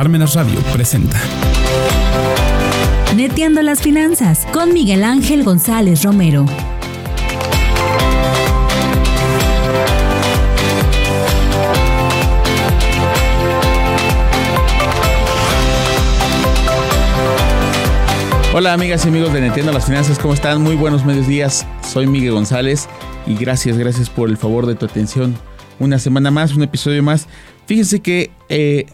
Parmenas Radio presenta. Neteando las finanzas con Miguel Ángel González Romero. Hola amigas y amigos de Neteando las Finanzas, ¿cómo están? Muy buenos medios días. Soy Miguel González y gracias, gracias por el favor de tu atención. Una semana más, un episodio más. Fíjense que eh,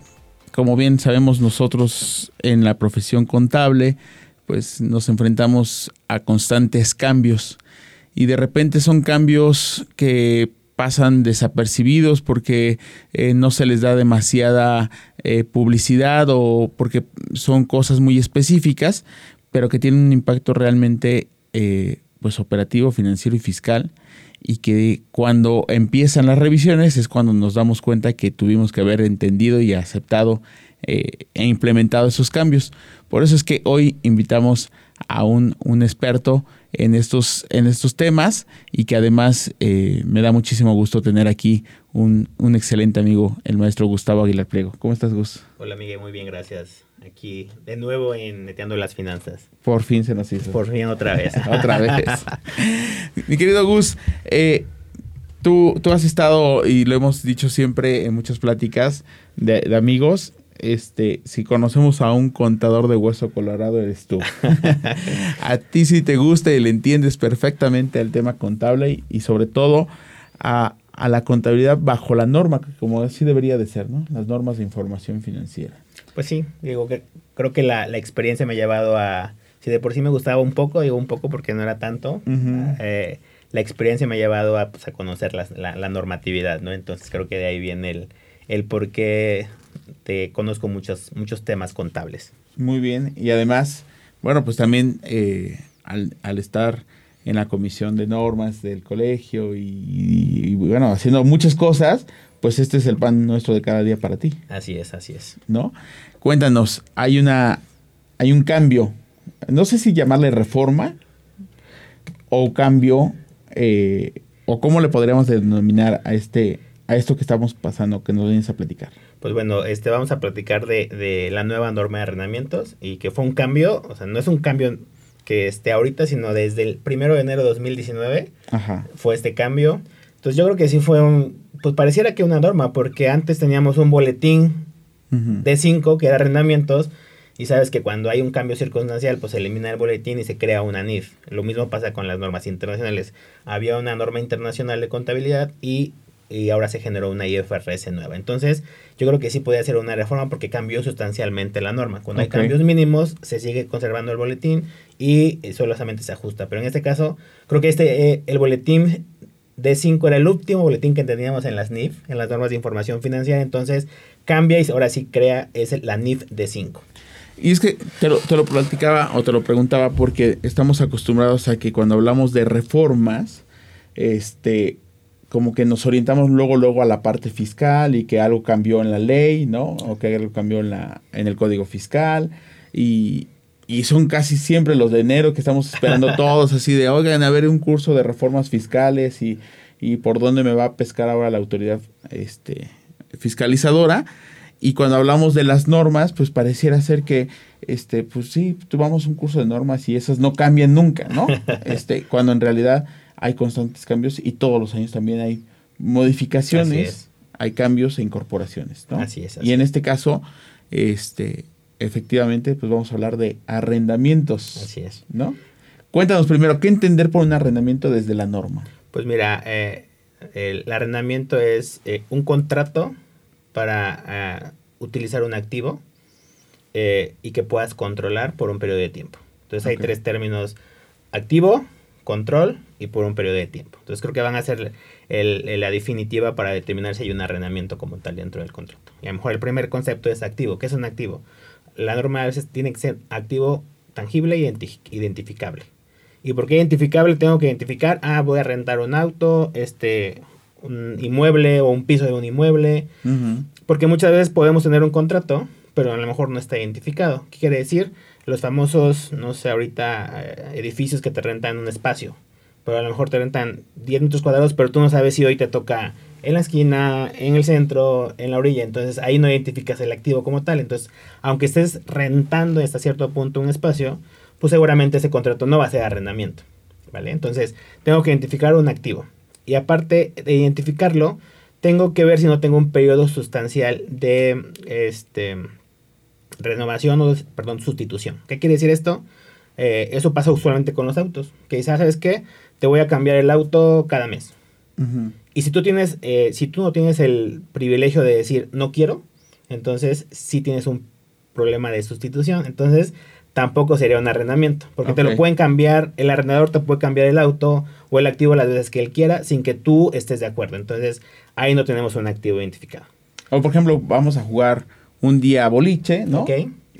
como bien sabemos nosotros en la profesión contable, pues nos enfrentamos a constantes cambios. Y de repente son cambios que pasan desapercibidos porque eh, no se les da demasiada eh, publicidad o porque son cosas muy específicas, pero que tienen un impacto realmente eh, pues operativo, financiero y fiscal y que cuando empiezan las revisiones es cuando nos damos cuenta que tuvimos que haber entendido y aceptado eh, e implementado esos cambios. Por eso es que hoy invitamos a un, un experto en estos, en estos temas y que además eh, me da muchísimo gusto tener aquí un, un, excelente amigo, el maestro Gustavo Aguilar Pliego. ¿Cómo estás, Gus? Hola, Miguel, muy bien, gracias. Aquí de nuevo en Neteando las Finanzas. Por fin se nos hizo. Por fin otra vez. otra vez. Mi querido Gus, eh, tú, tú has estado, y lo hemos dicho siempre en muchas pláticas de, de amigos, este, si conocemos a un contador de hueso colorado, eres tú. a ti si te gusta y le entiendes perfectamente el tema contable y, sobre todo a, a, la contabilidad bajo la norma, como así debería de ser, ¿no? Las normas de información financiera. Pues sí, digo que creo que la, la experiencia me ha llevado a, si de por sí me gustaba un poco, digo un poco porque no era tanto, uh -huh. eh, la experiencia me ha llevado a, pues, a conocer la, la, la, normatividad, ¿no? Entonces creo que de ahí viene el, el por qué te conozco muchos, muchos temas contables. Muy bien, y además, bueno, pues también eh, al, al, estar en la comisión de normas del colegio y, y, y, bueno, haciendo muchas cosas, pues este es el pan nuestro de cada día para ti. Así es, así es. ¿No? Cuéntanos, hay una, hay un cambio, no sé si llamarle reforma o cambio, eh, o cómo le podríamos denominar a este, a esto que estamos pasando, que nos vienes a platicar. Pues bueno, este vamos a platicar de, de, la nueva norma de arrendamientos y que fue un cambio, o sea, no es un cambio que esté ahorita, sino desde el primero de enero de 2019 Ajá. fue este cambio. Entonces yo creo que sí fue un, pues pareciera que una norma, porque antes teníamos un boletín uh -huh. de 5 que era arrendamientos y sabes que cuando hay un cambio circunstancial, pues se elimina el boletín y se crea una NIF. Lo mismo pasa con las normas internacionales. Había una norma internacional de contabilidad y y ahora se generó una IFRS nueva. Entonces, yo creo que sí podía ser una reforma porque cambió sustancialmente la norma. Cuando okay. hay cambios mínimos, se sigue conservando el boletín y solamente se ajusta. Pero en este caso, creo que este eh, el boletín D5 era el último boletín que teníamos en las NIF, en las normas de información financiera. Entonces, cambia y ahora sí crea es la NIF D5. Y es que te lo, te lo platicaba o te lo preguntaba porque estamos acostumbrados a que cuando hablamos de reformas, este, como que nos orientamos luego luego a la parte fiscal y que algo cambió en la ley, ¿no? O que algo cambió en la en el código fiscal y, y son casi siempre los de enero que estamos esperando todos así de, "Oigan, a ver un curso de reformas fiscales y, y por dónde me va a pescar ahora la autoridad este fiscalizadora." Y cuando hablamos de las normas, pues pareciera ser que, este, pues sí, tomamos un curso de normas y esas no cambian nunca, ¿no? Este, cuando en realidad hay constantes cambios y todos los años también hay modificaciones, hay cambios e incorporaciones, ¿no? Así es. Así y en este caso, este, efectivamente, pues vamos a hablar de arrendamientos. Así es. ¿No? Cuéntanos primero, ¿qué entender por un arrendamiento desde la norma? Pues mira, eh, el arrendamiento es eh, un contrato para uh, utilizar un activo eh, y que puedas controlar por un periodo de tiempo. Entonces okay. hay tres términos, activo, control y por un periodo de tiempo. Entonces creo que van a ser el, el, la definitiva para determinar si hay un arrendamiento como tal dentro del contrato. Y a lo mejor el primer concepto es activo. ¿Qué es un activo? La norma a veces tiene que ser activo tangible y identificable. ¿Y por qué identificable? Tengo que identificar, ah, voy a rentar un auto, este, un inmueble o un piso de un inmueble. Uh -huh. Porque muchas veces podemos tener un contrato, pero a lo mejor no está identificado. ¿Qué quiere decir? Los famosos, no sé, ahorita eh, edificios que te rentan un espacio. Pero a lo mejor te rentan 10 metros cuadrados, pero tú no sabes si hoy te toca en la esquina, en el centro, en la orilla. Entonces ahí no identificas el activo como tal. Entonces, aunque estés rentando hasta cierto punto un espacio, pues seguramente ese contrato no va a ser arrendamiento. ¿Vale? Entonces, tengo que identificar un activo. Y aparte de identificarlo, tengo que ver si no tengo un periodo sustancial de este renovación o, perdón, sustitución. ¿Qué quiere decir esto? Eh, eso pasa usualmente con los autos. Que dices, ah, ¿sabes qué? Te voy a cambiar el auto cada mes. Y si tú tienes, eh, si tú no tienes el privilegio de decir no quiero, entonces sí tienes un problema de sustitución. Entonces tampoco sería un arrendamiento, porque te lo pueden cambiar, el arrendador te puede cambiar el auto o el activo las veces que él quiera sin que tú estés de acuerdo. Entonces ahí no tenemos un activo identificado. O por ejemplo, vamos a jugar un día a boliche, ¿no? Ok.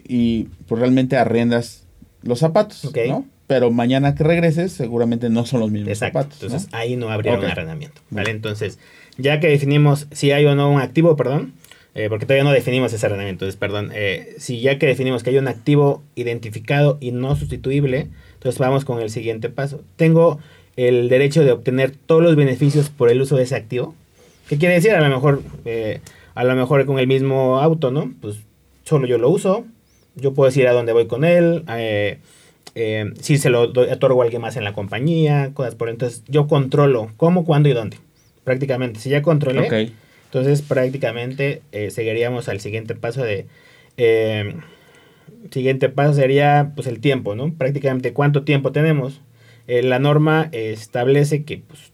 Y pues realmente arrendas los zapatos, ¿no? Pero mañana que regreses, seguramente no son los mismos Exacto. zapatos. Entonces ahí no habría un arrendamiento. ¿Vale? Entonces, ya que definimos si hay o no un activo, perdón, eh, porque todavía no definimos ese arrendamiento. Entonces, perdón, eh, si ya que definimos que hay un activo identificado y no sustituible, entonces vamos con el siguiente paso. Tengo el derecho de obtener todos los beneficios por el uso de ese activo. ¿Qué quiere decir? A lo mejor, eh, a lo mejor con el mismo auto, ¿no? Pues solo yo lo uso, yo puedo decir a dónde voy con él, eh, eh, si se lo otorgo a alguien más en la compañía, cosas por entonces yo controlo cómo, cuándo y dónde. Prácticamente, si ya controlé, entonces prácticamente eh, seguiríamos al siguiente paso de siguiente paso sería pues el tiempo, ¿no? Prácticamente cuánto tiempo tenemos. la norma establece que pues,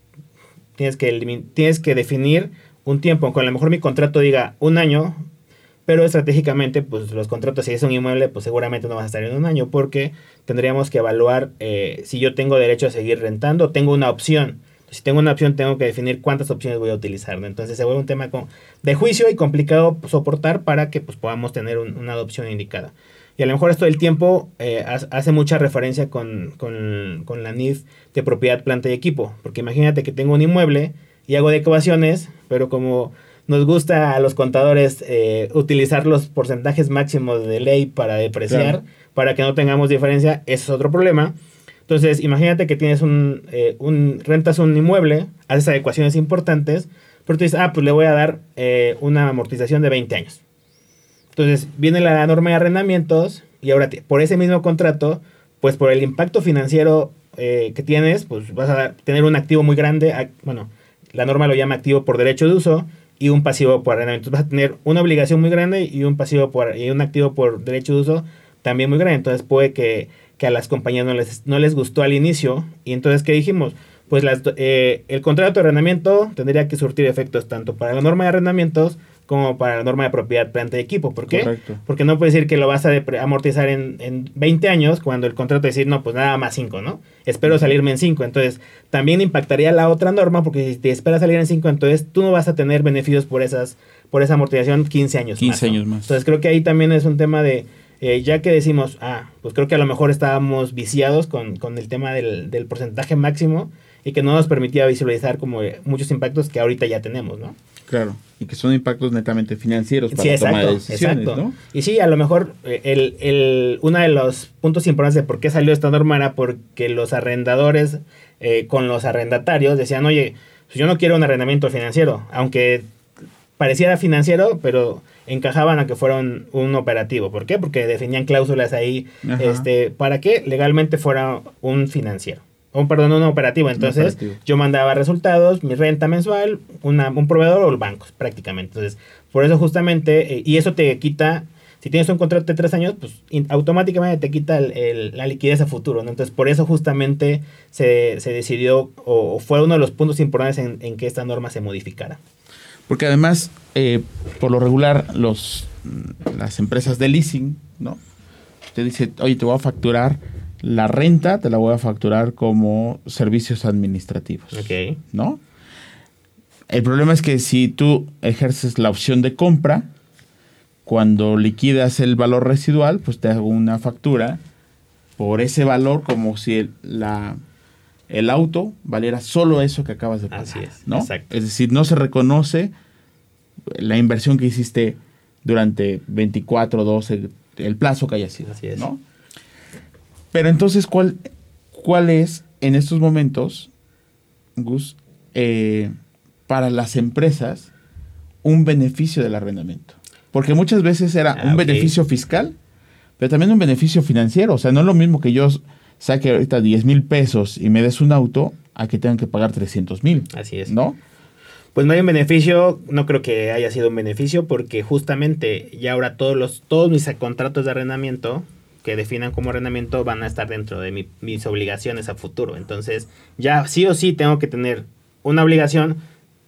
tienes que tienes que definir un tiempo, aunque a lo mejor mi contrato diga un año, pero estratégicamente, pues los contratos, si es un inmueble, pues seguramente no vas a estar en un año porque tendríamos que evaluar eh, si yo tengo derecho a seguir rentando, tengo una opción. Si tengo una opción, tengo que definir cuántas opciones voy a utilizar. Entonces se vuelve un tema de juicio y complicado soportar para que pues, podamos tener una adopción indicada. Y a lo mejor esto del tiempo eh, hace mucha referencia con, con, con la NIF de propiedad, planta y equipo. Porque imagínate que tengo un inmueble y hago decoraciones, pero como nos gusta a los contadores eh, utilizar los porcentajes máximos de ley para depreciar, para que no tengamos diferencia, ese es otro problema. Entonces, imagínate que tienes un, eh, un rentas un inmueble, haces adecuaciones importantes, pero tú dices, ah, pues le voy a dar eh, una amortización de 20 años. Entonces, viene la norma de arrendamientos y ahora por ese mismo contrato, pues por el impacto financiero que tienes, pues vas a tener un activo muy grande, bueno, la norma lo llama activo por derecho de uso, y un pasivo por arrendamiento. Vas a tener una obligación muy grande y un pasivo por y un activo por derecho de uso también muy grande. Entonces puede que, a las compañías no les, no les gustó al inicio. Y entonces, ¿qué dijimos? Pues las, eh, el contrato de arrendamiento tendría que surtir efectos tanto para la norma de arrendamientos como para la norma de propiedad, planta y equipo. ¿Por qué? Porque no puede decir que lo vas a amortizar en, en 20 años cuando el contrato decir, no, pues nada más 5, ¿no? Espero salirme en 5. Entonces, también impactaría la otra norma porque si te esperas salir en 5, entonces tú no vas a tener beneficios por esas por esa amortización 15 años 15 años más. Entonces, creo que ahí también es un tema de, eh, ya que decimos, ah, pues creo que a lo mejor estábamos viciados con, con el tema del, del porcentaje máximo y que no nos permitía visualizar como muchos impactos que ahorita ya tenemos, ¿no? Claro, y que son impactos netamente financieros para tomar decisiones, ¿no? Y sí, a lo mejor eh, el, el, uno de los puntos importantes de por qué salió esta norma era porque los arrendadores eh, con los arrendatarios decían, oye, pues yo no quiero un arrendamiento financiero, aunque pareciera financiero, pero encajaban a que fuera un, operativo. ¿Por qué? Porque definían cláusulas ahí este, para que legalmente fuera un financiero un, perdón, un operativo. Entonces, yo mandaba resultados, mi renta mensual, un proveedor o los bancos, prácticamente. Entonces, por eso justamente, eh, y eso te quita, si tienes un contrato de tres años, pues automáticamente te quita la liquidez a futuro. Entonces, por eso justamente se, decidió, o, fue uno de los puntos importantes en, que esta norma se modificara. Porque además, eh, por lo regular, los, las empresas de leasing, ¿no? Te dice, oye, te voy a facturar la renta te la voy a facturar como servicios administrativos. Ok. ¿No? El problema es que si tú ejerces la opción de compra, cuando liquidas el valor residual, pues te hago una factura por ese valor como si el, la, el auto valiera solo eso que acabas de pagar. Así es, ¿no? Exacto. Es decir, no se reconoce la inversión que hiciste durante 24, 12, el plazo que haya sido. Así es. ¿no? Pero entonces, ¿cuál, cuál es en estos momentos, Gus, eh, para las empresas un beneficio del arrendamiento. Porque muchas veces era Ah, un beneficio fiscal, pero también un beneficio financiero. O sea, no es lo mismo que yo saque ahorita 10 mil pesos y me des un auto a que tengan que pagar 300 mil. Así es. ¿No? Pues no hay un beneficio, no creo que haya sido un beneficio porque justamente ya ahora todos los todos mis contratos de arrendamiento que definan como arrendamiento van a estar dentro de mi- mis obligaciones a futuro. Entonces, ya sí o sí tengo que tener una obligación,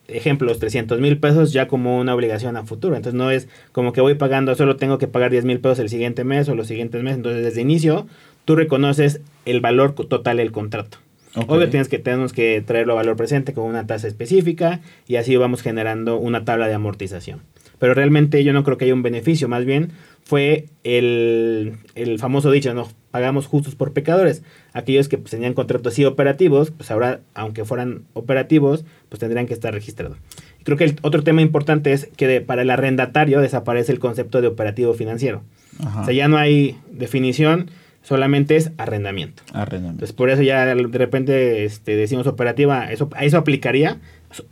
ejemplo, los 300 mil pesos ya como una obligación a futuro. Entonces, no es como que voy pagando, solo tengo que pagar 10 mil pesos el siguiente mes o los siguientes meses. Entonces, desde inicio, tú reconoces el valor total del contrato. Ok. Obvio tienes que tenemos que traerlo a valor presente con una tasa específica y así vamos generando una tabla de amortización. Pero realmente yo no creo que haya un beneficio, más bien fue el, el famoso dicho, no pagamos justos por pecadores. Aquellos que pues, tenían contratos así operativos, pues ahora, aunque fueran operativos, pues tendrían que estar registrados. Creo que el otro tema importante es que de- para el arrendatario desaparece el concepto de operativo financiero. Ajá. O sea, ya no hay definición, solamente es arrendamiento. Arrendamiento. Entonces, por eso ya de repente este, decimos operativa, eso, a eso aplicaría,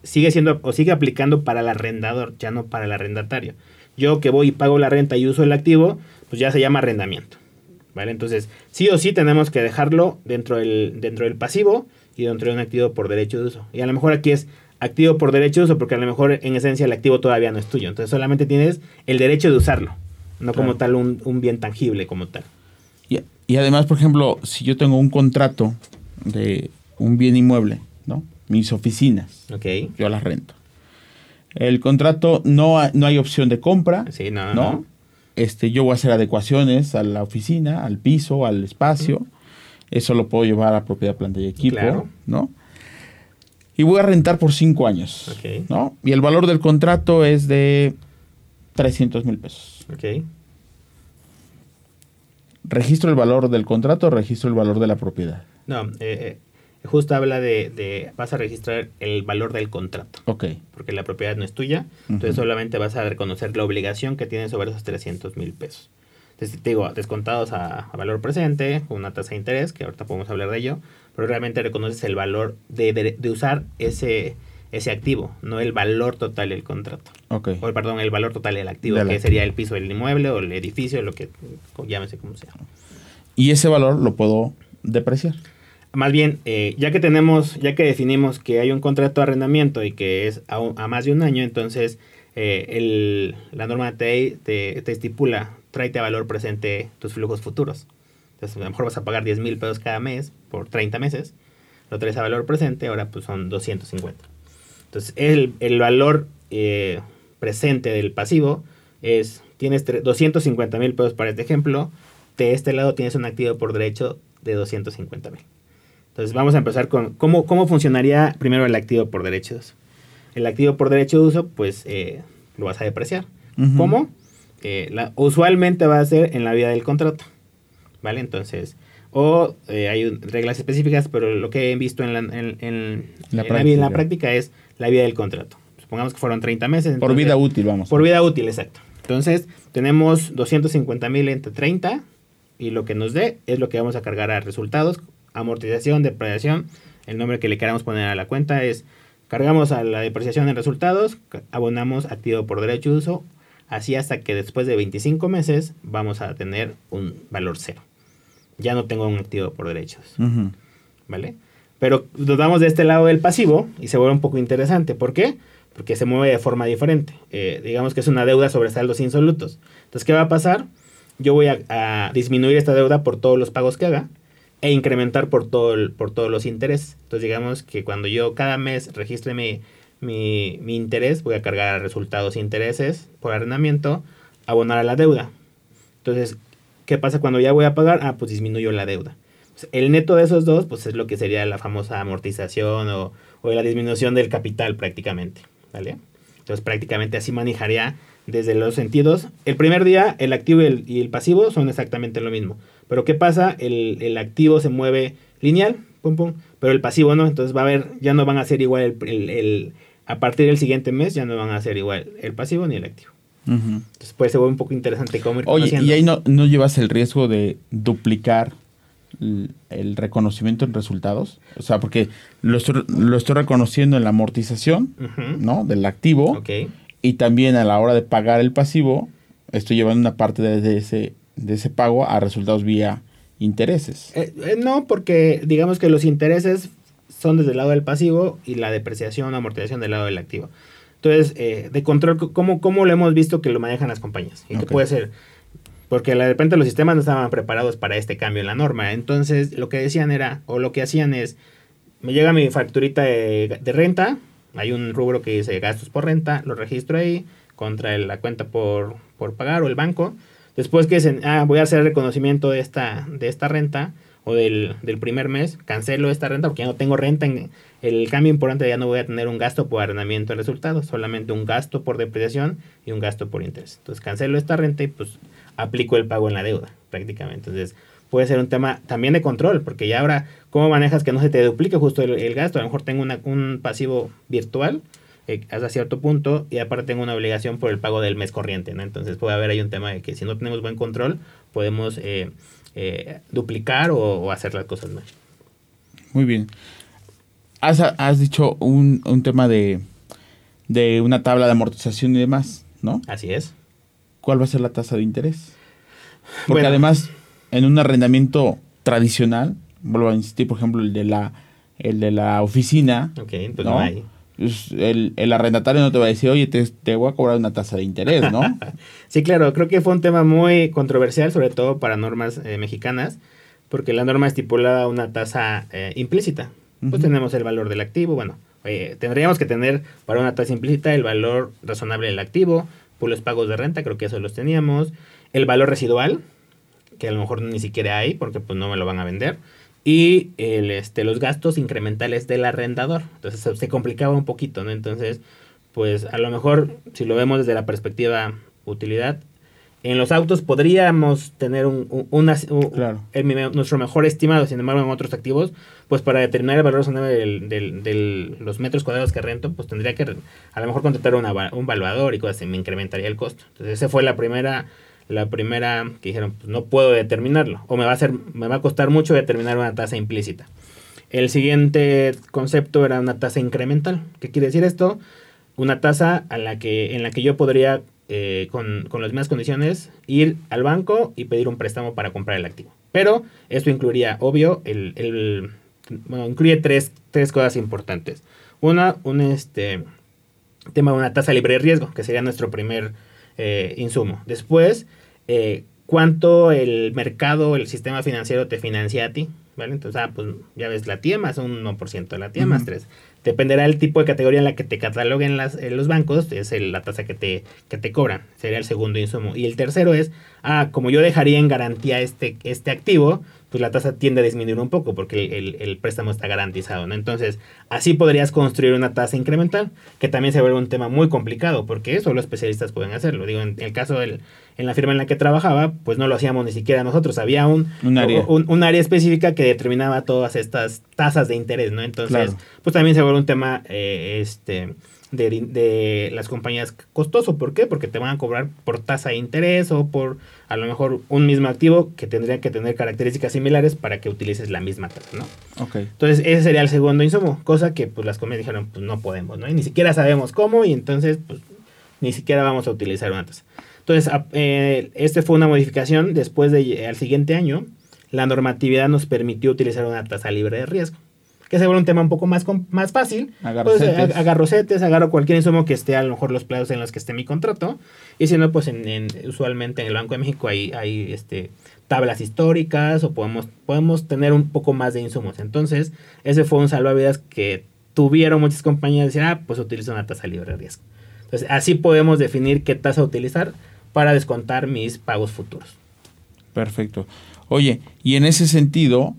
sigue siendo o sigue aplicando para el arrendador, ya no para el arrendatario. Yo que voy y pago la renta y uso el activo, pues ya se llama arrendamiento. ¿Vale? Entonces, sí o sí tenemos que dejarlo dentro del, dentro del pasivo y dentro de un activo por derecho de uso. Y a lo mejor aquí es activo por derecho de uso porque a lo mejor en esencia el activo todavía no es tuyo. Entonces solamente tienes el derecho de usarlo, no como tal un, un bien tangible como tal. Y, y además, por ejemplo, si yo tengo un contrato de un bien inmueble, ¿no? Mis oficinas, ¿Ok? yo las rento. El contrato no, ha- no hay opción de compra, Sí, no, ¿no? no. Este, yo voy a hacer adecuaciones a la oficina, al piso, al espacio. Eso lo puedo llevar a propiedad, planta y equipo, Claro. ¿no? Y voy a rentar por cinco años, Ok. ¿no? Y el valor del contrato es de 300 mil pesos. Ok. ¿Registro el valor del contrato registro el valor de la propiedad? No, eh, eh, justo habla de, de- vas a registrar el valor del contrato, Ok. porque la propiedad no es tuya, entonces solamente vas a reconocer la obligación que tienes sobre esos 300 mil pesos. Entonces, te digo, descontados a, a valor presente, con una tasa de interés, que ahorita podemos hablar de ello, pero realmente reconoces el valor de, de- de usar ese, ese activo, no el valor total del contrato. Ok. O, perdón, el valor total del activo, que sería el piso del inmueble o el edificio, lo que llámese como sea. Y ese valor lo puedo depreciar. Más bien, eh, ya que tenemos, ya que definimos que hay un contrato de arrendamiento y que es a, a más de un año, entonces eh, el- la norma te, te, te estipula, tráete a valor presente tus flujos futuros. Entonces, a lo mejor vas a pagar 10 mil pesos cada mes por 30 meses, lo traes a valor presente, ahora pues son 250. Entonces, el, el valor eh, presente del pasivo es, tienes tre- 250 mil pesos para este ejemplo, de este lado tienes un activo por derecho de 250 mil. Entonces vamos a empezar con cómo, cómo funcionaría primero el activo por derechos. El activo por derecho de uso, pues eh, lo vas a depreciar. ¿Cómo? Eh, la- usualmente va a ser en la vida del contrato. ¿Vale? Entonces, o eh, hay un- reglas específicas, pero lo que he visto en la, en, en- La en la, práctica. vida- en la práctica es la vida del contrato. Supongamos que fueron 30 meses. Por vida útil, vamos. por vida útil, exacto. Entonces, tenemos 250 mil entre 30 y lo que nos dé es lo que vamos a cargar a resultados, amortización, depreciación, el nombre que le queramos poner a la cuenta es, cargamos a la depreciación en resultados, abonamos activo por derecho de uso, así hasta que después de 25 meses vamos a tener un valor cero. Ya no tengo un activo por derechos. ¿vale? Pero nos vamos de este lado del pasivo y se vuelve un poco interesante. ¿Por qué? Porque se mueve de forma diferente. Eh, digamos que es una deuda sobre saldos insolutos. Entonces, ¿qué va a pasar? Yo voy a, a disminuir esta deuda por todos los pagos que haga e incrementar por, todo el- por todos los intereses. Entonces, digamos que cuando yo cada mes registre mi, mi, interés, voy a cargar a resultados e intereses por arrendamiento, abonar a la deuda. Entonces, ¿qué pasa cuando ya voy a pagar? Ah, pues disminuyo la deuda. Pues, El neto de esos dos, pues es lo que sería la famosa amortización o, o la disminución del capital prácticamente, ¿vale? Entonces prácticamente así manejaría desde los sentidos. El primer día el activo y el, y el pasivo son exactamente lo mismo. Pero ¿qué pasa? El, el activo se mueve lineal, pum, pum, pero el pasivo no. Entonces va a haber, ya no van a ser igual el, a partir del siguiente mes ya no van a ser igual el pasivo ni el activo. Ujú. Entonces puede ser un poco interesante cómo ir Oye, y ahí no, no llevas el riesgo de duplicar el, reconocimiento en resultados? O sea, porque lo estoy, lo estoy reconociendo en la amortización, ¿no? Del activo. Y también a la hora de pagar el pasivo, estoy llevando una parte de, ese, de ese pago a resultados vía intereses. Eh, eh, no, porque digamos que los intereses son desde el lado del pasivo y la depreciación o amortización del lado del activo. Entonces, eh, de control, ¿cómo, ¿cómo lo hemos visto que lo manejan las compañías? Y que puede ser, porque de repente los sistemas no estaban preparados para este cambio en la norma. Entonces, lo que decían era, o lo que hacían es, me llega mi facturita de, renta, hay un rubro que dice gastos por renta, lo registro ahí, contra la cuenta por, por pagar o el banco. Después que dicen, ah, voy a hacer el reconocimiento de esta, de esta renta, o del, del, primer mes, cancelo esta renta porque ya no tengo renta. En, el cambio importante ya no voy a tener un gasto por arrendamiento de resultados, solamente un gasto por depreciación y un gasto por interés. Entonces cancelo esta renta y pues aplico el pago en la deuda prácticamente. Entonces puede ser un tema también de control, porque ya ahora, ¿cómo manejas que no se te duplique justo el, gasto? A lo mejor tengo una, un pasivo virtual eh, hasta cierto punto y aparte tengo una obligación por el pago del mes corriente, ¿no? Entonces puede haber ahí un tema de que si no tenemos buen control, podemos... Eh, eh, duplicar o, hacer las cosas mal. Muy bien. Has, has dicho un, un tema de, de una tabla de amortización y demás, ¿no? Así es. ¿Cuál va a ser la tasa de interés? Porque además, en un arrendamiento tradicional, vuelvo a insistir, por ejemplo, el de la, el de la oficina, okay, pues ¿no? hay. El, el, arrendatario no te va a decir, oye, te, te voy a cobrar una tasa de interés, ¿no? sí, claro, creo que fue un tema muy controversial, sobre todo para normas eh, mexicanas, porque la norma estipulaba una tasa eh, implícita. Pues tenemos el valor del activo, bueno, tendríamos que tener para una tasa implícita el valor razonable del activo, por los pagos de renta, creo que eso los teníamos, el valor residual, que a lo mejor ni siquiera hay, porque pues no me lo van a vender, y el, este, los gastos incrementales del arrendador. Entonces se, complicaba un poquito, ¿no? Entonces, pues a lo mejor, si lo vemos desde la perspectiva utilidad, en los autos podríamos tener un, nuestro mejor estimado, sin embargo, en otros activos, pues para determinar el valor razonable de los metros cuadrados que rento, pues tendría que a lo mejor contratar un valuador y cosas así, me incrementaría el costo. Entonces, esa fue la primera la primera que dijeron, pues no puedo determinarlo o me va a ser me va a costar mucho determinar una tasa implícita. El siguiente concepto era una tasa incremental. ¿Qué quiere decir esto? Una tasa a la que, en la que yo podría, eh, con, con, las mismas condiciones, ir al banco y pedir un préstamo para comprar el activo. Pero esto incluiría, obvio, el, el bueno, incluye tres, tres cosas importantes. Una, un este, tema de una tasa libre de riesgo, que sería nuestro primer eh, insumo. Después, eh, cuánto el mercado, el sistema financiero te financia a ti, ¿vale? Entonces, ah, pues ya ves, la tía más un 1%, la tía más 3. Dependerá del tipo de categoría en la que te cataloguen las, los bancos, es la tasa que te, que te cobran, sería el segundo insumo. Y el tercero es, ah, como yo dejaría en garantía este, este activo, pues la tasa tiende a disminuir un poco porque el, préstamo está garantizado, ¿no? Entonces, así podrías construir una tasa incremental, que también se vuelve un tema muy complicado, porque solo especialistas pueden hacerlo. Digo, en el caso del, en la firma en la que trabajaba, pues no lo hacíamos ni siquiera nosotros, había un, un, área. Un, área específica que determinaba todas estas tasas de interés, ¿no? Entonces, pues también se vuelve un tema, eh, este de, de, las compañías costoso. ¿Por qué? Porque te van a cobrar por tasa de interés o por a lo mejor un mismo activo que tendría que tener características similares para que utilices la misma tasa, ¿no? Ok. Entonces ese sería el segundo insumo, cosa que pues las compañías dijeron pues no podemos, ¿no? Y ni siquiera sabemos cómo y entonces pues ni siquiera vamos a utilizar una tasa. Entonces eh, este fue una modificación después de al siguiente año la normatividad nos permitió utilizar una tasa libre de riesgo que se vuelve un tema un poco más, más fácil. Agarro pues, setes. agarro setes, agarro cualquier insumo que esté a lo mejor los plazos en los que esté mi contrato. Y si no, pues en, usualmente en el Banco de México hay, hay este, tablas históricas o podemos, podemos tener un poco más de insumos. Entonces, ese fue un salvavidas que tuvieron muchas compañías decir, ah, pues utilizo una tasa libre de riesgo. Entonces, así podemos definir qué tasa utilizar para descontar mis pagos futuros. Perfecto. Oye, y en ese sentido,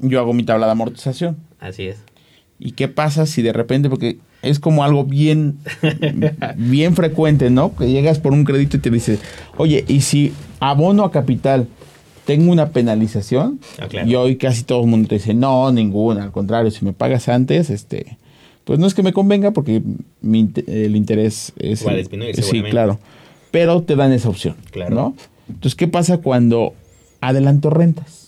yo hago mi tabla de amortización. Así es. ¿Y qué pasa si de repente, porque es como algo bien, bien frecuente, ¿no? Que llegas por un crédito y te dice, oye, ¿y si abono a capital tengo una penalización? Ah, y hoy casi todo el mundo te dice, no, ninguna, al contrario, si me pagas antes, este, pues no es que me convenga porque el interés es... Igual disminuye, sí, claro. Pero te dan esa opción, claro. ¿no? Entonces, ¿qué pasa cuando adelanto rentas?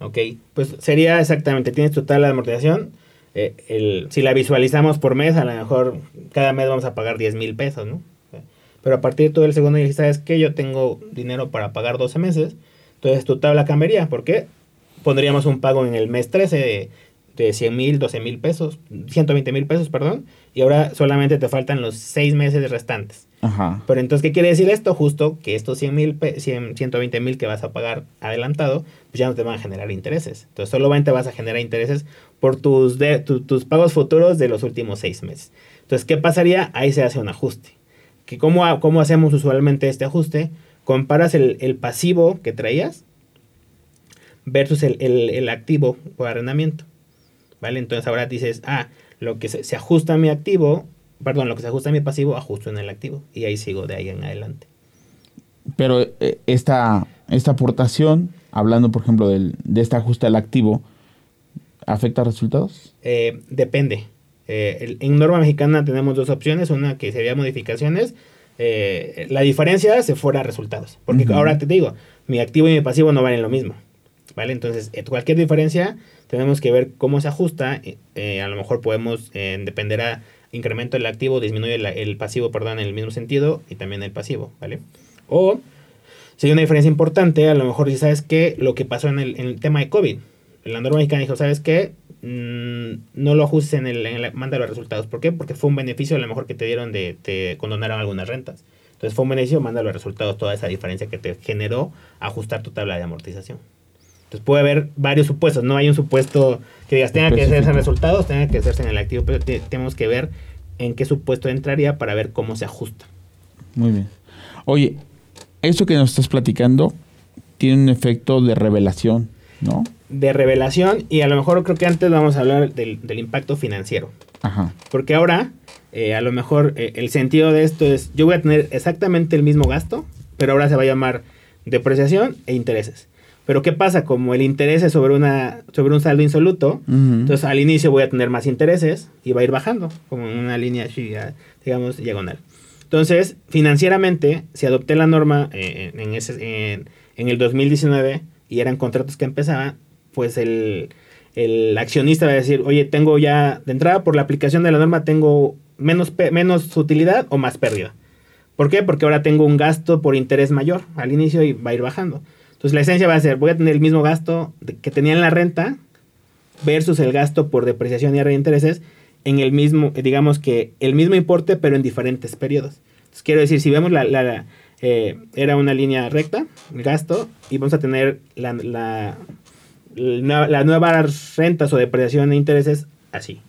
Ok, pues sería exactamente, tienes tu tabla de amortización. eh, el, si la visualizamos por mes, a lo mejor cada mes vamos a pagar 10 mil pesos, ¿no? Pero a partir de todo el segundo día, ¿sabes qué? Yo tengo dinero para pagar 12 meses. Entonces tu tabla cambiaría. ¿Por qué? Pondríamos un pago en el mes 13 de, de 100 mil, 12 mil pesos, 120 mil pesos, perdón. Y ahora solamente te faltan los 6 meses restantes. Ajá. Pero entonces, ¿qué quiere decir esto? Justo que estos 100 mil, 120 mil que vas a pagar adelantado, pues ya no te van a generar intereses. Entonces, solamente vas a generar intereses por tus, de, tu- tus pagos futuros de los últimos seis meses. Entonces, ¿qué pasaría? Ahí se hace un ajuste. Que ¿Cómo, ha- cómo hacemos usualmente este ajuste? Comparas el, el pasivo que traías versus el, el- el activo por arrendamiento. ¿Vale? Entonces ahora dices, ah, lo que se, se ajusta a mi activo, perdón, lo que se ajusta a mi pasivo, ajusto en el activo. Y ahí sigo de ahí en adelante. Pero eh, esta, esta aportación, hablando por ejemplo del, de este ajuste al activo, ¿afecta resultados? Eh, depende. Eh, el- en norma mexicana tenemos dos opciones. Una que sería modificaciones. Eh, la diferencia se fuera resultados. Porque ahora te digo, mi activo y mi pasivo no valen lo mismo. ¿Vale? Entonces, cualquier diferencia tenemos que ver cómo se ajusta. eh, eh, a lo mejor podemos, eh, dependerá, incremento el activo, disminuye la- el pasivo, perdón, en el mismo sentido y también el pasivo, ¿vale? O si hay una diferencia importante, a lo mejor si sabes que lo que pasó en el, en el tema de COVID, la norma mexicana dijo, ¿sabes qué? Mm, no lo ajustes en el, en la, manda los resultados. ¿Por qué? Porque fue un beneficio a lo mejor que te dieron de, te condonaron algunas rentas. Entonces fue un beneficio, manda los resultados, toda esa diferencia que te generó ajustar tu tabla de amortización. Entonces puede haber varios supuestos, no hay un supuesto que digas tenga que hacerse en resultados, tenga que hacerse en el activo, pero te- tenemos que ver en qué supuesto entraría para ver cómo se ajusta. Muy bien. Oye, eso que nos estás platicando tiene un efecto de revelación, ¿no? De revelación y a lo mejor creo que antes vamos a hablar del, del impacto financiero. Ajá. Porque ahora, eh, a lo mejor eh, el sentido de esto es, yo voy a tener exactamente el mismo gasto, pero ahora se va a llamar depreciación e intereses. Pero ¿qué pasa? Como el interés es sobre, una, sobre un saldo insoluto, entonces al inicio voy a tener más intereses y va a ir bajando, como en una línea digamos, diagonal. Entonces, financieramente, si adopté la norma eh, en, ese, en, en el 2019 y eran contratos que empezaban, pues el, el accionista va a decir, oye, tengo ya, de entrada por la aplicación de la norma, tengo menos, menos utilidad o más pérdida. ¿Por qué? Porque ahora tengo un gasto por interés mayor al inicio y va a ir bajando. Entonces la esencia va a ser, voy a tener el mismo gasto que tenía en la renta versus el gasto por depreciación y reintereses en el mismo, eh, digamos que el mismo importe, pero en diferentes periodos. Entonces, quiero decir, si vemos la, la- la, eh, era una línea recta, el gasto, y vamos a tener la, la, nuevas rentas o depreciación e intereses así.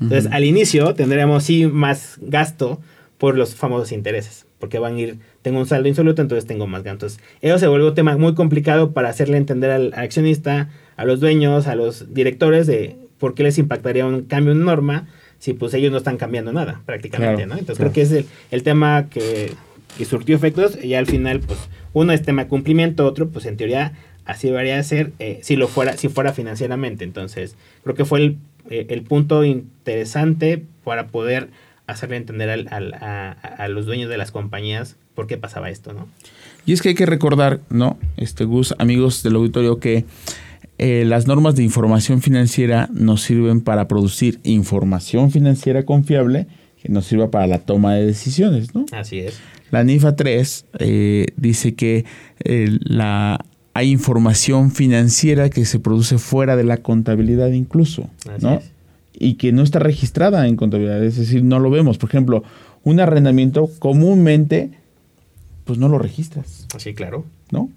Entonces, al inicio tendremos sí más gasto por los famosos intereses, porque van a ir, tengo un saldo insoluto, entonces tengo más gastos. Eso se vuelve un tema muy complicado para hacerle entender al, al accionista, a los dueños, a los directores de por qué les impactaría un cambio en norma si pues ellos no están cambiando nada prácticamente, Claro, ¿no? Entonces claro. creo que es el, el tema que, que surtió efectos y al final pues uno es tema de cumplimiento, otro pues en teoría así debería ser eh, si lo fuera si fuera financieramente. Entonces creo que fue el, eh, el punto interesante para poder hacerle entender al- al- a, a los dueños de las compañías por qué pasaba esto, ¿no? Y es que hay que recordar, ¿no? Este Gus, amigos del auditorio, que eh, las normas de información financiera nos sirven para producir información financiera confiable que nos sirva para la toma de decisiones, ¿no? Así es. La NIFA 3 eh, dice que eh, la, hay información financiera que se produce fuera de la contabilidad incluso, Así ¿no? es. Y que no está registrada en contabilidad, es decir, no lo vemos. Por ejemplo, un arrendamiento comúnmente, pues no lo registras. Así, claro. ¿no?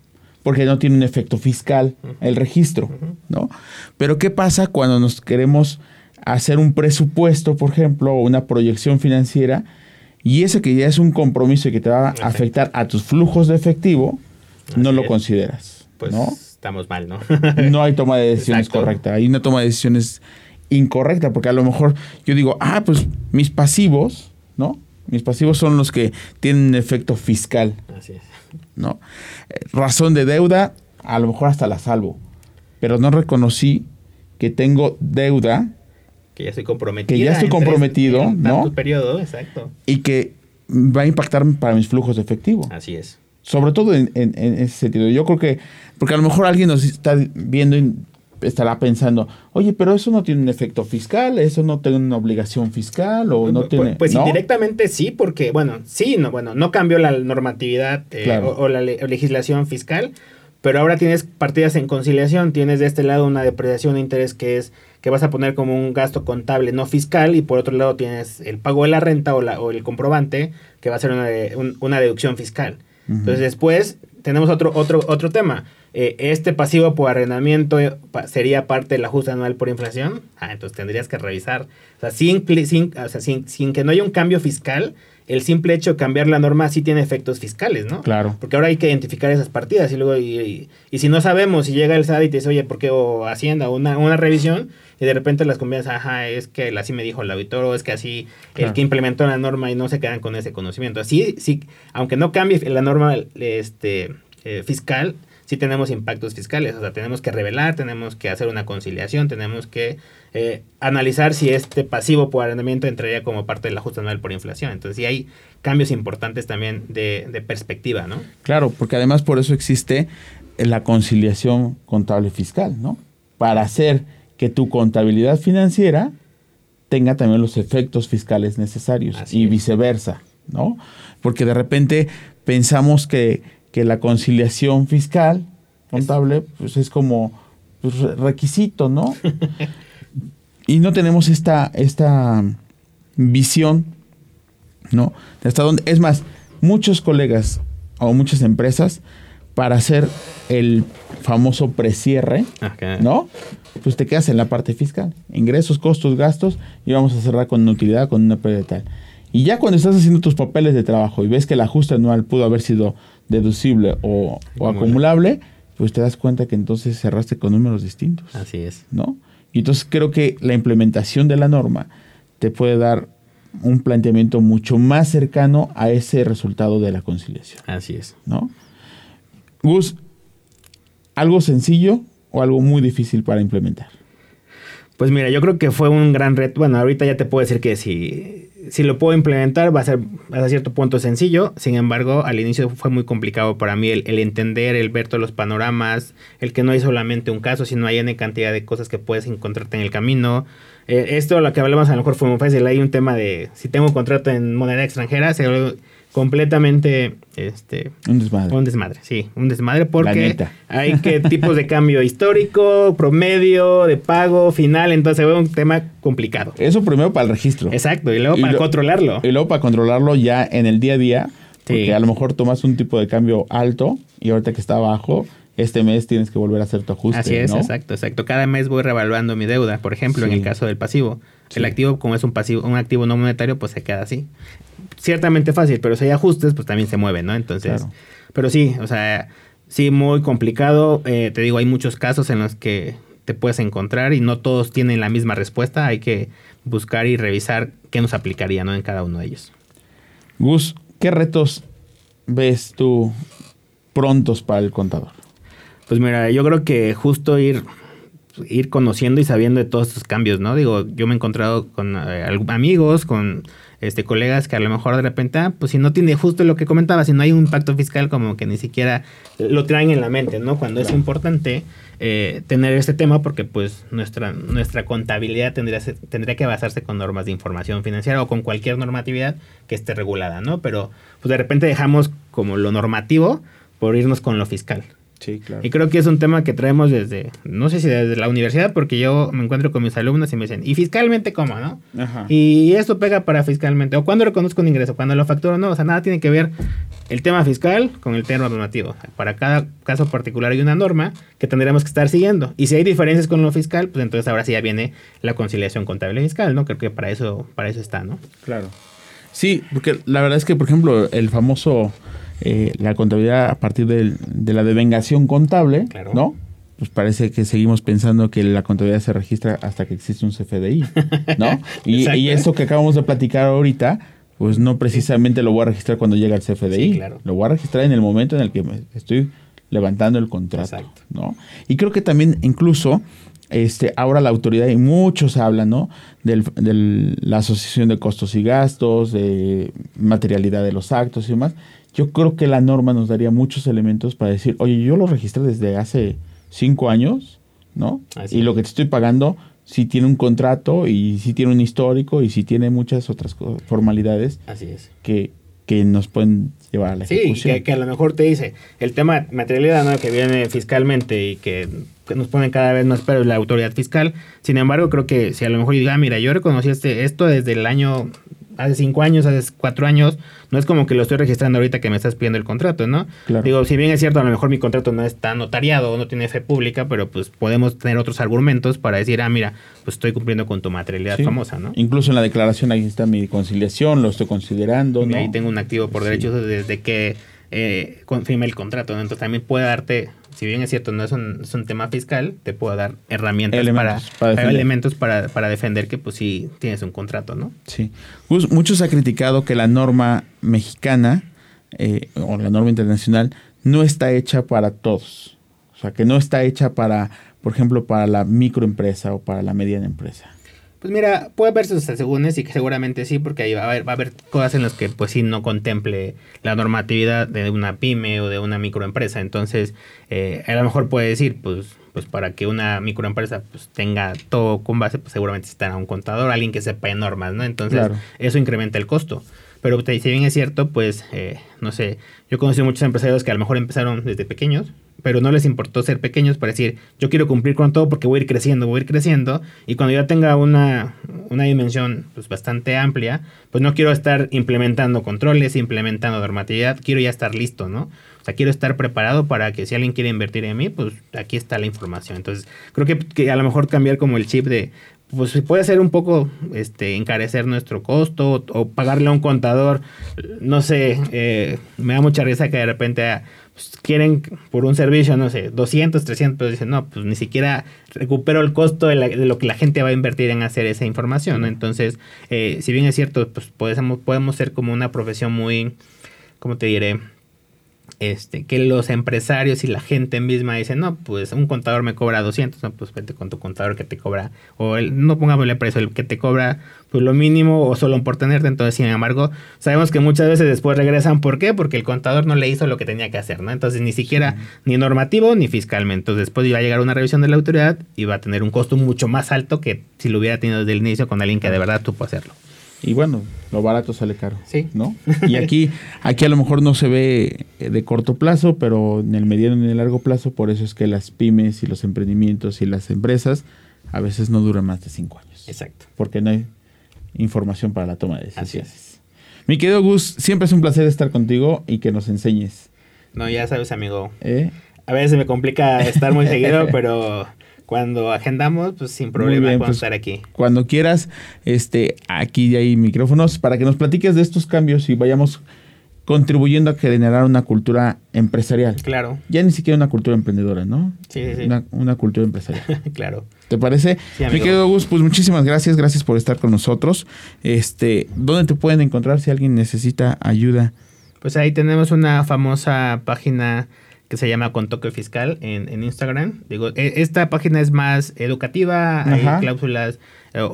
Porque no tiene un efecto fiscal el registro, ¿no? Pero ¿qué pasa cuando nos queremos hacer un presupuesto, por ejemplo, o una proyección financiera, y ese que ya es un compromiso y que te va a Exacto. afectar a tus flujos de efectivo, no lo es. consideras, Pues ¿no? estamos mal, ¿no? No hay toma de decisiones Exacto. correcta, hay una toma de decisiones incorrecta, porque a lo mejor yo digo, ah, pues mis pasivos, ¿no? Mis pasivos son los que tienen efecto fiscal. Así es. ¿no? Eh, razón de deuda, a lo mejor hasta la salvo, pero no reconocí que tengo deuda Que ya estoy comprometido. Que ya estoy comprometido, ¿no? periodo, exacto. y que va a impactar para mis flujos de efectivo. Así es. Sobre todo en, en- en ese sentido. Yo creo que, porque a lo mejor alguien nos está viendo y estará pensando, oye, pero eso no tiene un efecto fiscal, eso no tiene una obligación fiscal o no Pues- tiene... Pues ¿no? indirectamente sí, porque, bueno, sí, no, bueno, no cambió la normatividad eh, Claro. o, o la le- legislación fiscal, pero ahora tienes partidas en conciliación, tienes de este lado una depreciación de interés que es que vas a poner como un gasto contable no fiscal y por otro lado tienes el pago de la renta o, la, o el comprobante que va a ser una, de- un- una deducción fiscal. Entonces después tenemos otro, otro, otro tema. Eh, este pasivo por arrendamiento eh, sería parte del ajuste anual por inflación. Ah, entonces tendrías que revisar. O sea, sin, sin, o sea, sin, sin que no haya un cambio fiscal, el simple hecho de cambiar la norma sí tiene efectos fiscales, ¿no? Claro. Porque ahora hay que identificar esas partidas y luego, y, y- y si no sabemos, si llega el SAT y te dice, oye, ¿por qué? O Hacienda, una, una revisión, y de repente las convienes, ajá, es que así me dijo el auditor, o es que así Claro. el que implementó la norma y no se quedan con ese conocimiento. Así, sí, aunque no cambie la norma este, eh, fiscal, sí tenemos impactos fiscales. O sea, tenemos que revelar, tenemos que hacer una conciliación, tenemos que eh, analizar si este pasivo por arrendamiento entraría como parte del ajuste anual por inflación. Entonces, sí hay cambios importantes también de, de perspectiva, ¿no? Claro, porque además por eso existe la conciliación contable fiscal, ¿no? Para hacer que tu contabilidad financiera tenga también los efectos fiscales necesarios Así y viceversa, ¿no? Porque de repente pensamos que, que la conciliación fiscal contable pues es como pues, re- requisito, ¿no? y no tenemos esta, esta visión, ¿no? De hasta dónde. Es más, muchos colegas o muchas empresas, para hacer el famoso precierre. ¿no? Pues te quedas en la parte fiscal. Ingresos, costos, gastos, y vamos a cerrar con una utilidad, con una pérdida tal. Y ya cuando estás haciendo tus papeles de trabajo y ves que el ajuste anual pudo haber sido deducible o, o Acumulable. pues te das cuenta que entonces cerraste con números distintos. Así es. ¿no? Y entonces creo que la implementación de la norma te puede dar un planteamiento mucho más cercano a ese resultado de la conciliación, Así es. ¿no? Gus, ¿algo sencillo o algo muy difícil para implementar? Pues mira, yo creo que fue un gran reto. Bueno, ahorita ya te puedo decir que si, si lo puedo implementar va a ser hasta cierto punto sencillo. Sin embargo, al inicio fue muy complicado para mí el, entender, el ver todos los panoramas, el que no hay solamente un caso, sino hay una cantidad de cosas que puedes encontrarte en el camino. Eh, esto, lo que hablamos a lo mejor fue muy fácil. Hay un tema de si tengo un contrato en moneda extranjera, se completamente este, Un desmadre. un desmadre, sí, un desmadre porque hay que tipos de cambio histórico, promedio, de pago, final, entonces se ve un tema complicado. Eso primero para el registro. Exacto, y luego Y para lo- controlarlo. Y luego para controlarlo ya en el día a día, porque Sí. a lo mejor tomas un tipo de cambio alto y ahorita que está bajo, este mes tienes que volver a hacer tu ajuste. Así es, ¿no? exacto, exacto. Cada mes voy revaluando mi deuda, por ejemplo, en el caso del pasivo. Sí. El activo, como es un pasivo, un activo no monetario, pues se queda así. Ciertamente fácil, pero si hay ajustes, pues también se mueve, ¿no? Entonces, Claro. pero sí, o sea, sí, muy complicado. Eh, te digo, hay muchos casos en los que te puedes encontrar y no todos tienen la misma respuesta. Hay que buscar y revisar qué nos aplicaría, ¿no? En cada uno de ellos. Gus, ¿qué retos ves tú prontos para el contador? Pues mira, yo creo que justo ir, ir conociendo y sabiendo de todos estos cambios, ¿no? Digo, yo me he encontrado con eh, amigos, con este colegas que a lo mejor de repente, ah, pues si no tiene justo lo que comentaba, si no hay un impacto fiscal, como que ni siquiera lo traen en la mente, ¿no? Cuando es importante eh, tener este tema porque pues nuestra, nuestra contabilidad tendría, tendría que basarse con normas de información financiera o con cualquier normatividad que esté regulada, ¿no? Pero pues de repente dejamos como lo normativo por irnos con lo fiscal. Sí, claro. Y creo que es un tema que traemos desde, no sé si desde la universidad, porque yo me encuentro con mis alumnos y me dicen, ¿y fiscalmente cómo, no? Ajá. Y esto pega para fiscalmente. O cuando reconozco un ingreso, cuando lo facturo, no. O sea, nada tiene que ver el tema fiscal con el tema normativo. Para cada caso particular hay una norma que tendremos que estar siguiendo. Y si hay diferencias con lo fiscal, pues entonces ahora sí ya viene la conciliación contable y fiscal, ¿no? Creo que para eso, para eso está, ¿no? Claro. Sí, porque la verdad es que, por ejemplo, el famoso, eh, la contabilidad a partir del- de la devengación contable, Claro. ¿no? Pues parece que seguimos pensando que la contabilidad se registra hasta que existe un CFDI, ¿no? y, y eso que acabamos de platicar ahorita, pues no precisamente lo voy a registrar cuando llega el CFDI. Sí, claro. Lo voy a registrar en el momento en el que me estoy levantando el contrato, Exacto. ¿no? Y creo que también incluso este, ahora la autoridad, y muchos hablan, ¿no? De la asociación de costos y gastos, de materialidad de los actos y demás. Yo creo que la norma nos daría muchos elementos para decir, oye, yo lo registré desde hace cinco años, ¿no? Así y lo que te estoy pagando sí tiene un contrato y sí tiene un histórico y sí tiene muchas otras formalidades Así es. que, que nos pueden llevar a la Sí, ejecución. que, que a lo mejor te dice el tema de materialidad ¿no? que viene fiscalmente y que, que nos ponen cada vez más pero la autoridad fiscal. Sin embargo, creo que si a lo mejor yo digo, ah, mira, yo reconocí este, esto desde el año, hace cinco años, hace cuatro años, no es como que lo estoy registrando ahorita que me estás pidiendo el contrato, ¿no? Claro. Digo, si bien es cierto, a lo mejor mi contrato no está notariado, no tiene fe pública, pero pues podemos tener otros argumentos para decir, ah, mira, pues estoy cumpliendo con tu materialidad Sí. famosa, ¿no? Incluso en la declaración ahí está mi conciliación, lo estoy considerando. Y ¿no? ahí tengo un activo por Sí. derechos desde que eh, confirme el contrato. ¿no? Entonces también puede darte, si bien es cierto, no es un, es un tema fiscal, te puede dar herramientas Elementos para, para defender. elementos para, para defender que pues sí tienes un contrato, ¿no? Sí. Gus, muchos ha criticado que la norma mexicana eh, o la norma internacional no está hecha para todos. O sea, que no está hecha para, por ejemplo, para la microempresa o para la mediana empresa. Pues mira, puede haber sus asegúnes y que seguramente sí, porque ahí va a haber, va a haber cosas en las que pues sí no contemple la normatividad de una pyme o de una microempresa. Entonces, eh, a lo mejor puede decir, pues, pues para que una microempresa pues tenga todo con base, pues seguramente necesitará un contador, alguien que sepa de normas, ¿no? Entonces, Claro. eso incrementa el costo. Pero te- si bien es cierto, pues, eh, no sé, yo he conocido muchos empresarios que a lo mejor empezaron desde pequeños, pero no les importó ser pequeños para decir, yo quiero cumplir con todo porque voy a ir creciendo, voy a ir creciendo, y cuando ya tenga una, una dimensión pues, bastante amplia, pues no quiero estar implementando controles, implementando normatividad, quiero ya estar listo, ¿no? O sea, quiero estar preparado para que si alguien quiere invertir en mí, pues aquí está la información. Entonces, creo que, que a lo mejor cambiar como el chip de, pues puede ser un poco este encarecer nuestro costo o, o pagarle a un contador, no sé, eh, me da mucha risa que de repente pues, quieren por un servicio, no sé, 200, 300 pesos, dicen, no, pues ni siquiera recupero el costo de, la- de lo que la gente va a invertir en hacer esa información, ¿no? Entonces, eh, si bien es cierto, pues podemos, podemos ser como una profesión muy, ¿cómo te diré? Este, que los empresarios y la gente misma dicen, no, pues un contador me cobra 200, no, pues vete con tu contador que te cobra, o el, no pongámosle precio, el que te cobra pues lo mínimo o solo por tenerte, entonces sin embargo, sabemos que muchas veces después regresan, ¿por qué? Porque el contador no le hizo lo que tenía que hacer, ¿no? Entonces ni siquiera ni normativo ni fiscalmente, entonces después iba a llegar una revisión de la autoridad y va a tener un costo mucho más alto que si lo hubiera tenido desde el inicio con alguien que de verdad supo hacerlo. Y bueno, lo barato sale caro. Sí. ¿No? Y aquí, aquí a lo mejor no se ve eh, de corto plazo, pero en el mediano y en el largo plazo, por eso es que las pymes y los emprendimientos y las empresas a veces no duran más de cinco años. Exacto. Porque no hay información para la toma de Así decisiones. es. Mi querido Gus, siempre es un placer estar contigo y que nos enseñes. No, ya sabes, amigo, ¿eh? A veces me complica estar muy seguido, pero cuando agendamos, pues sin problema bien, pues, estar aquí. Cuando quieras, este, aquí hay micrófonos para que nos platiques de estos cambios y vayamos contribuyendo a generar una cultura empresarial. Claro, Ya ni siquiera una cultura emprendedora, ¿no? Sí, sí. Una, una cultura empresarial. claro. ¿Te parece? Sí, Mi querido Gus, pues muchísimas gracias, gracias por estar con nosotros. Este, ¿dónde te pueden encontrar si alguien necesita ayuda? Pues ahí tenemos una famosa página que se llama Con Toque Fiscal en, en Instagram. Digo, e- esta página es más educativa, Ajá. hay cláusulas eh, o,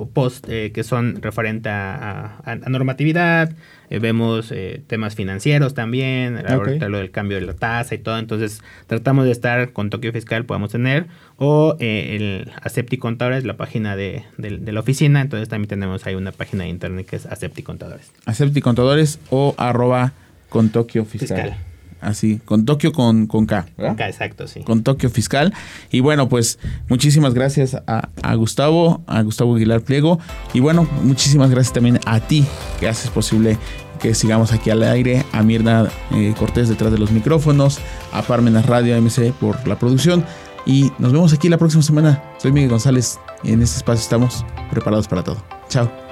o post eh, que son referente a, a- a normatividad. Eh, vemos eh, temas financieros también, ahorita lo del cambio de la tasa y todo. Entonces, tratamos de estar con Tokio Fiscal, podamos tener. O eh, el Acepti Contadores, la página de, de- de la oficina. Entonces, también tenemos ahí una página de internet que es Acepti Contadores. Acepti Contadores o arroba con Tokio Fiscal. Fiscal. Así, con Tokio con, con K. ¿verdad? Acá, exacto, sí. con Tokio Fiscal. Y bueno, pues muchísimas gracias a, a Gustavo, a Gustavo Aguilar Pliego. Y bueno, muchísimas gracias también a ti que haces posible que sigamos aquí al aire, a Mirna eh, Cortés detrás de los micrófonos, a Parmenas Radio MC por la producción. Y nos vemos aquí la próxima semana. Soy Miguel González en este espacio estamos preparados para todo. Chao.